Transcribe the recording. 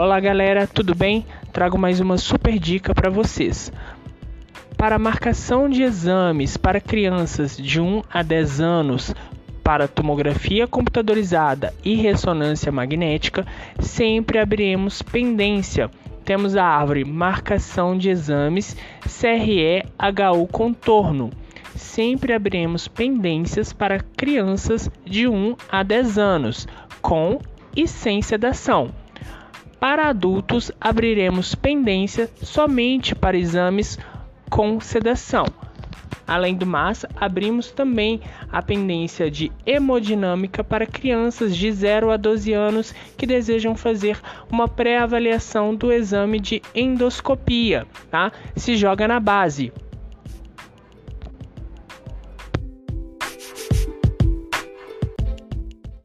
Olá galera, tudo bem? Trago mais uma super dica para vocês. Para marcação de exames para crianças de 1 a 10 anos para tomografia computadorizada e ressonância magnética, sempre abriremos pendência. Temos a árvore marcação de exames CRE-HU contorno. Sempre abriremos pendências para crianças de 1 a 10 anos, com e sem sedação. Para adultos, abriremos pendência somente para exames com sedação. Além do mais, abrimos também a pendência de hemodinâmica para crianças de 0 a 12 anos que desejam fazer uma pré-avaliação do exame de endoscopia, tá? Se joga na base.